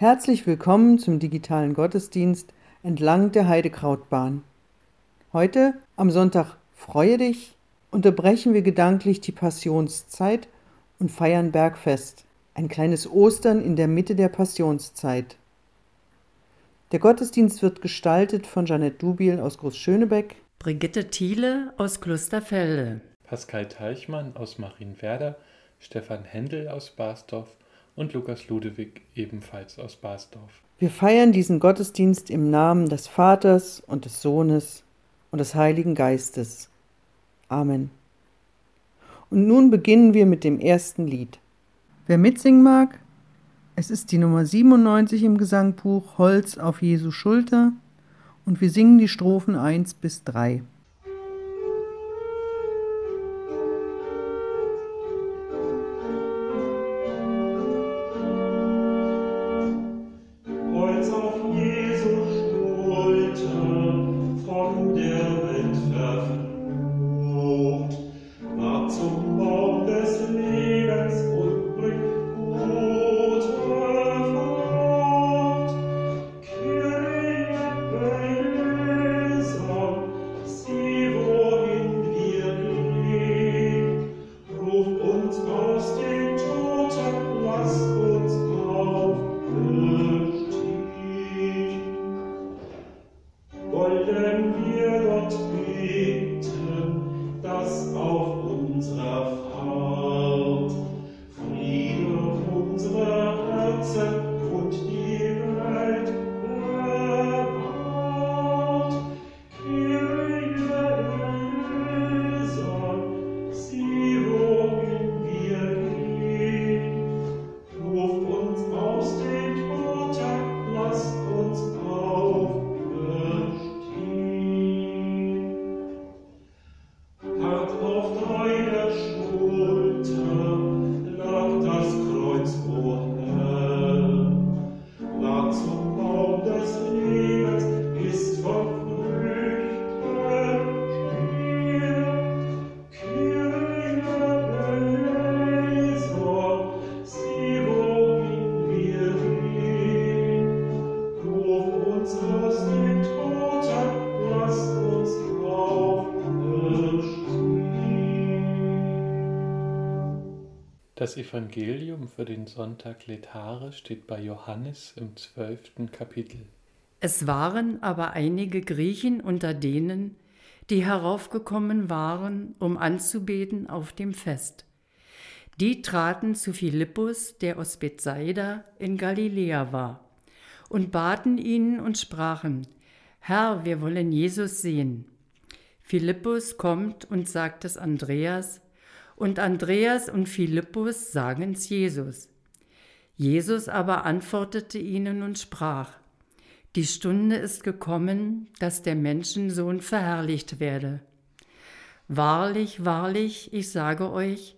Herzlich willkommen zum digitalen Gottesdienst entlang der Heidekrautbahn. Heute, am Sonntag Freue dich, unterbrechen wir gedanklich die Passionszeit und feiern Bergfest, ein kleines Ostern in der Mitte der Passionszeit. Der Gottesdienst wird gestaltet von Janette Dubiel aus Großschönebeck, Brigitte Thiele aus Klosterfelde, Pascal Teichmann aus Marienwerder, Stefan Händel aus Basdorf und Lukas Ludewig ebenfalls aus Basdorf. Wir feiern diesen Gottesdienst im Namen des Vaters und des Sohnes und des Heiligen Geistes. Amen. Und nun beginnen wir mit dem ersten Lied. Wer mitsingen mag, es ist die Nummer 97 im Gesangbuch Holz auf Jesu Schulter und wir singen die Strophen 1 bis 3. continues. Das Evangelium für den Sonntag Letare steht bei Johannes im zwölften Kapitel. Es waren aber einige Griechen unter denen, die heraufgekommen waren, um anzubeten auf dem Fest. Die traten zu Philippus, der aus Bethsaida in Galiläa war, und baten ihn und sprachen, Herr, wir wollen Jesus sehen. Philippus kommt und sagt es Andreas, und Andreas und Philippus sagen es Jesus. Jesus aber antwortete ihnen und sprach, Die Stunde ist gekommen, dass der Menschensohn verherrlicht werde. Wahrlich, wahrlich, ich sage euch,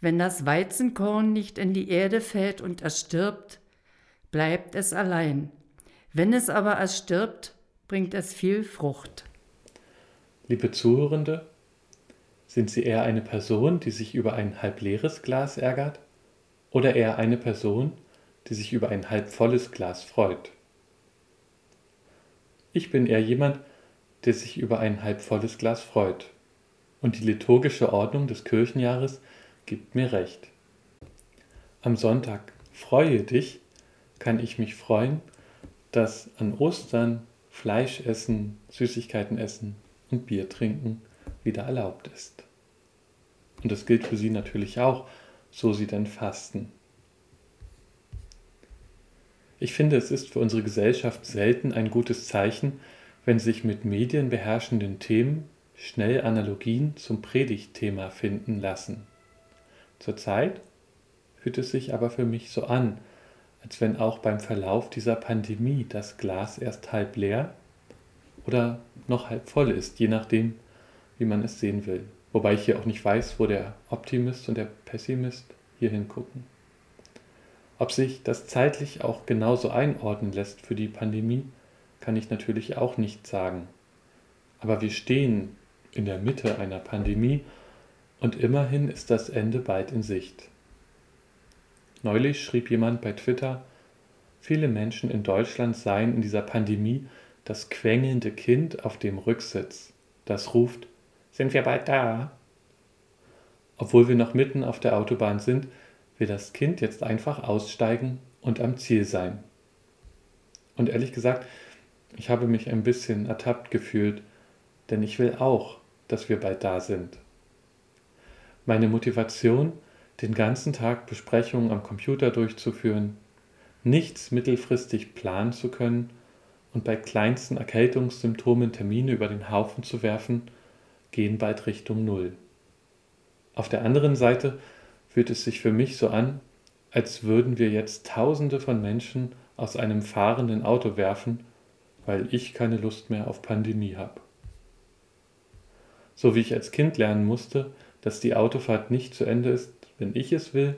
wenn das Weizenkorn nicht in die Erde fällt und erstirbt, bleibt es allein. Wenn es aber erstirbt, bringt es viel Frucht. Liebe Zuhörende, sind Sie eher eine Person, die sich über ein halb leeres Glas ärgert oder eher eine Person, die sich über ein halb volles Glas freut? Ich bin eher jemand, der sich über ein halb volles Glas freut. Und die liturgische Ordnung des Kirchenjahres gibt mir recht. Am Sonntag Freue dich kann ich mich freuen, dass an Ostern Fleisch essen, Süßigkeiten essen und Bier trinken wieder erlaubt ist. Und das gilt für sie natürlich auch, so sie denn fasten. Ich finde, es ist für unsere Gesellschaft selten ein gutes Zeichen, wenn sich mit Medien beherrschenden Themen schnell Analogien zum Predigtthema finden lassen. Zurzeit fühlt es sich aber für mich so an, als wenn auch beim Verlauf dieser Pandemie das Glas erst halb leer oder noch halb voll ist, je nachdem, wie man es sehen will. Wobei ich hier auch nicht weiß, wo der Optimist und der Pessimist hier hingucken. Ob sich das zeitlich auch genauso einordnen lässt für die Pandemie, kann ich natürlich auch nicht sagen. Aber wir stehen in der Mitte einer Pandemie und immerhin ist das Ende bald in Sicht. Neulich schrieb jemand bei Twitter, viele Menschen in Deutschland seien in dieser Pandemie das quengelnde Kind auf dem Rücksitz, das ruft, sind wir bald da? Obwohl wir noch mitten auf der Autobahn sind, will das Kind jetzt einfach aussteigen und am Ziel sein. Und ehrlich gesagt, ich habe mich ein bisschen ertappt gefühlt, denn ich will auch, dass wir bald da sind. Meine Motivation, den ganzen Tag Besprechungen am Computer durchzuführen, nichts mittelfristig planen zu können und bei kleinsten Erkältungssymptomen Termine über den Haufen zu werfen, gehen bald Richtung Null. Auf der anderen Seite fühlt es sich für mich so an, als würden wir jetzt Tausende von Menschen aus einem fahrenden Auto werfen, weil ich keine Lust mehr auf Pandemie habe. So wie ich als Kind lernen musste, dass die Autofahrt nicht zu Ende ist, wenn ich es will,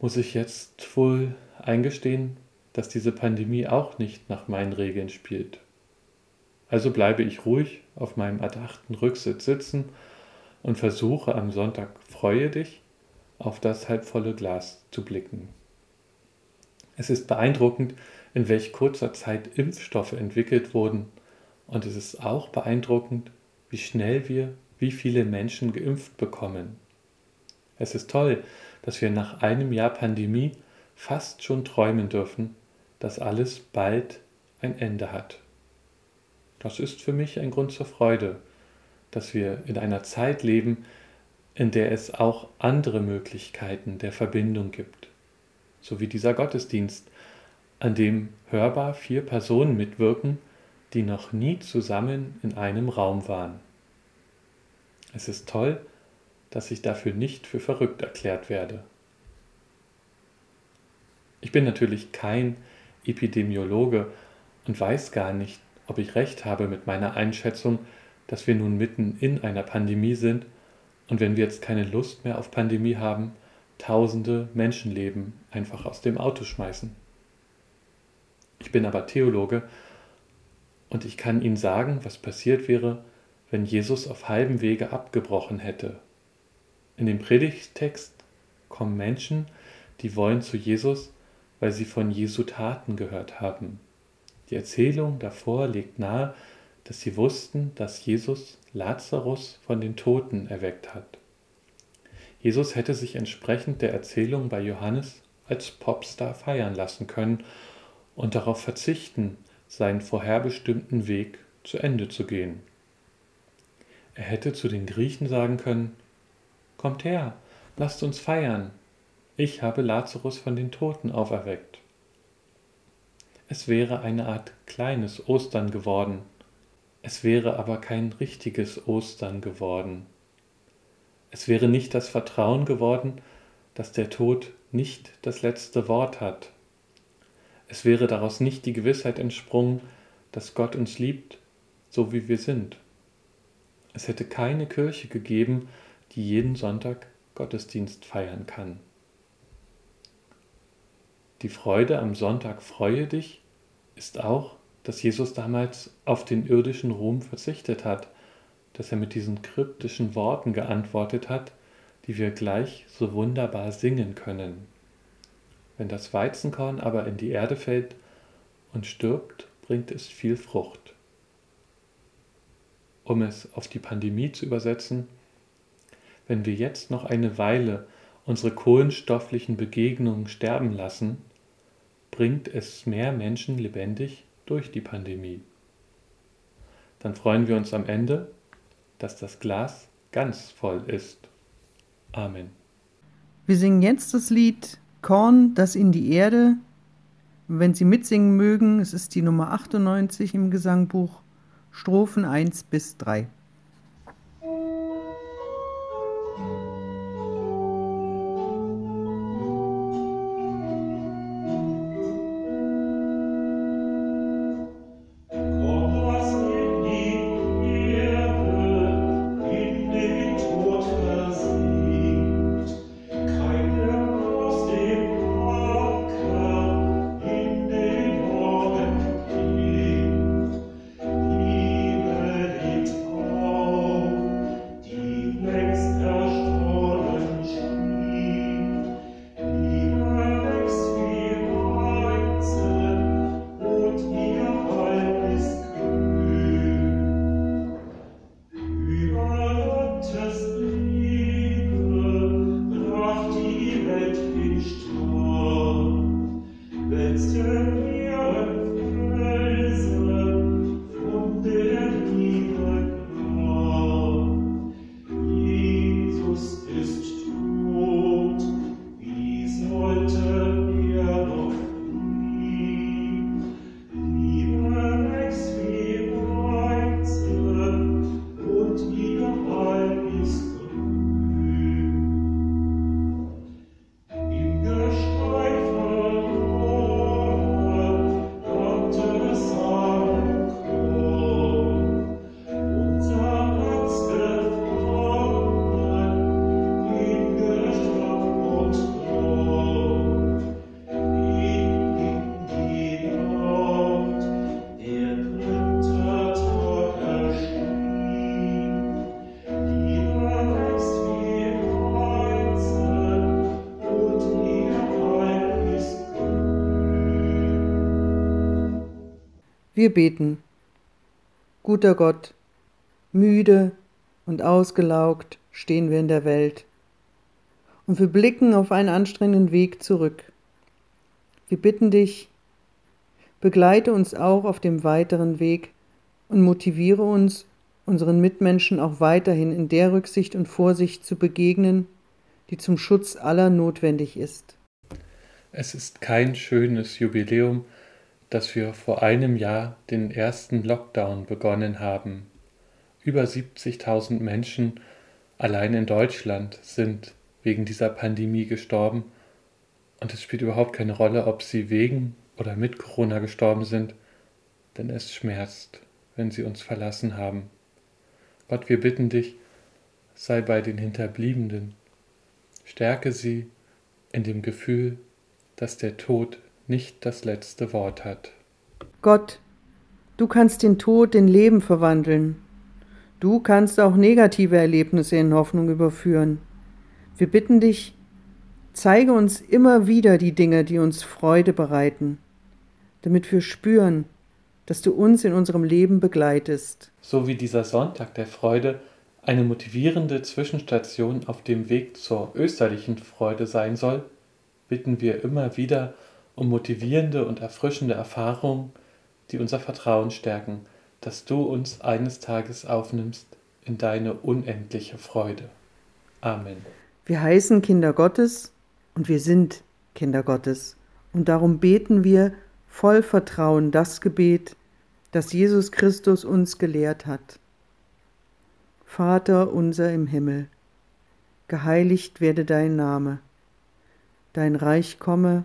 muss ich jetzt wohl eingestehen, dass diese Pandemie auch nicht nach meinen Regeln spielt. Also bleibe ich ruhig auf meinem erdachten Rücksitz sitzen und versuche am Sonntag freue dich auf das halbvolle Glas zu blicken. Es ist beeindruckend, in welch kurzer Zeit Impfstoffe entwickelt wurden und es ist auch beeindruckend, wie schnell wir wie viele Menschen geimpft bekommen. Es ist toll, dass wir nach einem Jahr Pandemie fast schon träumen dürfen, dass alles bald ein Ende hat. Das ist für mich ein Grund zur Freude, dass wir in einer Zeit leben, in der es auch andere Möglichkeiten der Verbindung gibt, so wie dieser Gottesdienst, an dem hörbar vier Personen mitwirken, die noch nie zusammen in einem Raum waren. Es ist toll, dass ich dafür nicht für verrückt erklärt werde. Ich bin natürlich kein Epidemiologe und weiß gar nicht, ob ich recht habe mit meiner Einschätzung, dass wir nun mitten in einer Pandemie sind und wenn wir jetzt keine Lust mehr auf Pandemie haben, tausende Menschenleben einfach aus dem Auto schmeißen. Ich bin aber Theologe und ich kann Ihnen sagen, was passiert wäre, wenn Jesus auf halbem Wege abgebrochen hätte. In dem Predigtext kommen Menschen, die wollen zu Jesus, weil sie von Jesu Taten gehört haben. Die Erzählung davor legt nahe, dass sie wussten, dass Jesus Lazarus von den Toten erweckt hat. Jesus hätte sich entsprechend der Erzählung bei Johannes als Popstar feiern lassen können und darauf verzichten, seinen vorherbestimmten Weg zu Ende zu gehen. Er hätte zu den Griechen sagen können, Kommt her, lasst uns feiern, ich habe Lazarus von den Toten auferweckt. Es wäre eine Art kleines Ostern geworden, es wäre aber kein richtiges Ostern geworden. Es wäre nicht das Vertrauen geworden, dass der Tod nicht das letzte Wort hat. Es wäre daraus nicht die Gewissheit entsprungen, dass Gott uns liebt, so wie wir sind. Es hätte keine Kirche gegeben, die jeden Sonntag Gottesdienst feiern kann. Die Freude am Sonntag Freue dich ist auch dass Jesus damals auf den irdischen Ruhm verzichtet hat, dass er mit diesen kryptischen Worten geantwortet hat, die wir gleich so wunderbar singen können. Wenn das Weizenkorn aber in die Erde fällt und stirbt, bringt es viel Frucht. Um es auf die Pandemie zu übersetzen, wenn wir jetzt noch eine Weile unsere kohlenstofflichen Begegnungen sterben lassen, bringt es mehr Menschen lebendig durch die Pandemie. Dann freuen wir uns am Ende, dass das Glas ganz voll ist. Amen. Wir singen jetzt das Lied Korn, das in die Erde. Wenn Sie mitsingen mögen, es ist die Nummer 98 im Gesangbuch, Strophen 1 bis 3. Wir beten. Guter Gott, müde und ausgelaugt stehen wir in der Welt und wir blicken auf einen anstrengenden Weg zurück. Wir bitten dich, begleite uns auch auf dem weiteren Weg und motiviere uns, unseren Mitmenschen auch weiterhin in der Rücksicht und Vorsicht zu begegnen, die zum Schutz aller notwendig ist. Es ist kein schönes Jubiläum, dass wir vor einem Jahr den ersten Lockdown begonnen haben. Über 70.000 Menschen allein in Deutschland sind wegen dieser Pandemie gestorben und es spielt überhaupt keine Rolle, ob sie wegen oder mit Corona gestorben sind, denn es schmerzt, wenn sie uns verlassen haben. Gott, wir bitten dich, sei bei den Hinterbliebenen, stärke sie in dem Gefühl, dass der Tod nicht das letzte Wort hat. Gott, du kannst den Tod in Leben verwandeln. Du kannst auch negative Erlebnisse in Hoffnung überführen. Wir bitten dich, zeige uns immer wieder die Dinge, die uns Freude bereiten, damit wir spüren, dass du uns in unserem Leben begleitest. So wie dieser Sonntag der Freude eine motivierende Zwischenstation auf dem Weg zur österlichen Freude sein soll, bitten wir immer wieder um motivierende und erfrischende Erfahrungen, die unser Vertrauen stärken, dass du uns eines Tages aufnimmst in deine unendliche Freude. Amen. Wir heißen Kinder Gottes und wir sind Kinder Gottes. Und darum beten wir voll Vertrauen das Gebet, das Jesus Christus uns gelehrt hat. Vater unser im Himmel, geheiligt werde dein Name, dein Reich komme,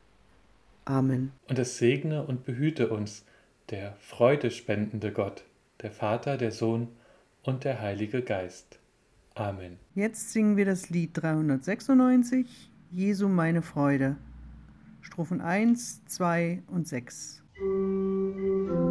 Amen. Und es segne und behüte uns der freudespendende Gott, der Vater, der Sohn und der Heilige Geist. Amen. Jetzt singen wir das Lied 396, Jesu meine Freude. Strophen 1, 2 und 6. Musik